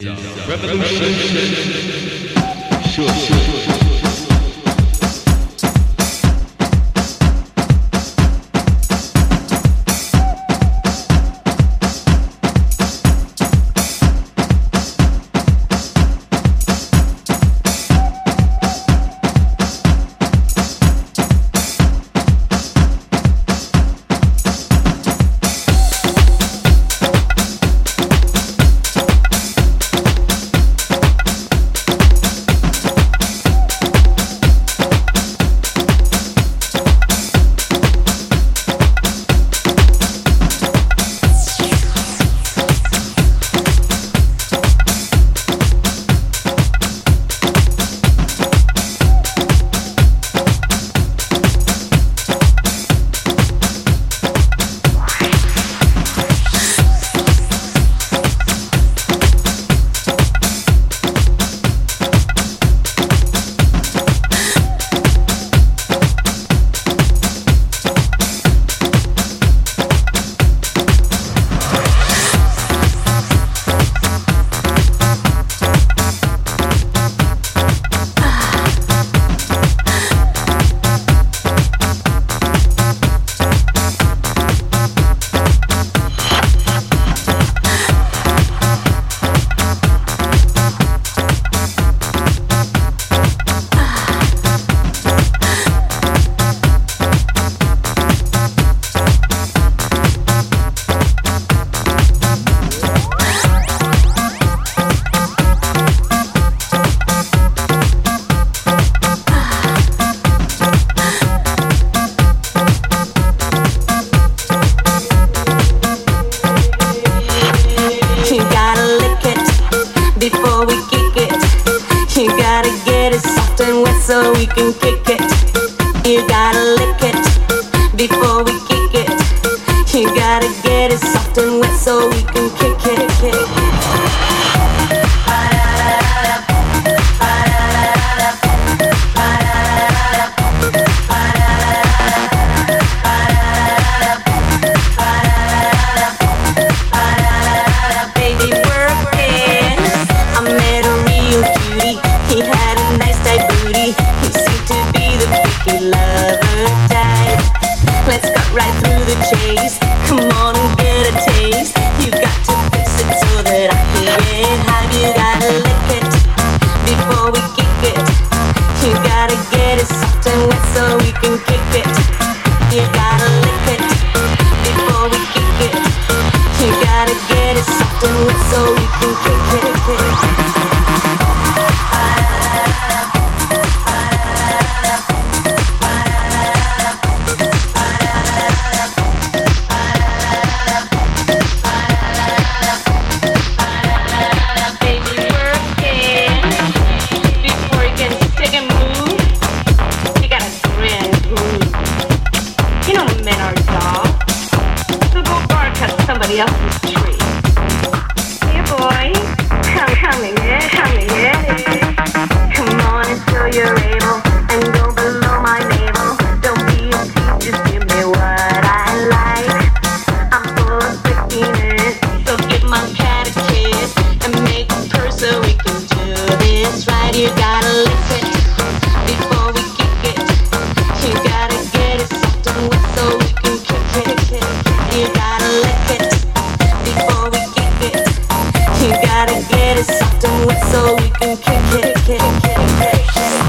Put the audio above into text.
Revolution. Revolution. Sure, sure, sure. so we can kick it. Don't whistle. way boy, come, come in, yeah, come in. Come on and fill your ears. gotta get it soft and wet so we can kick it, kick it, kick it.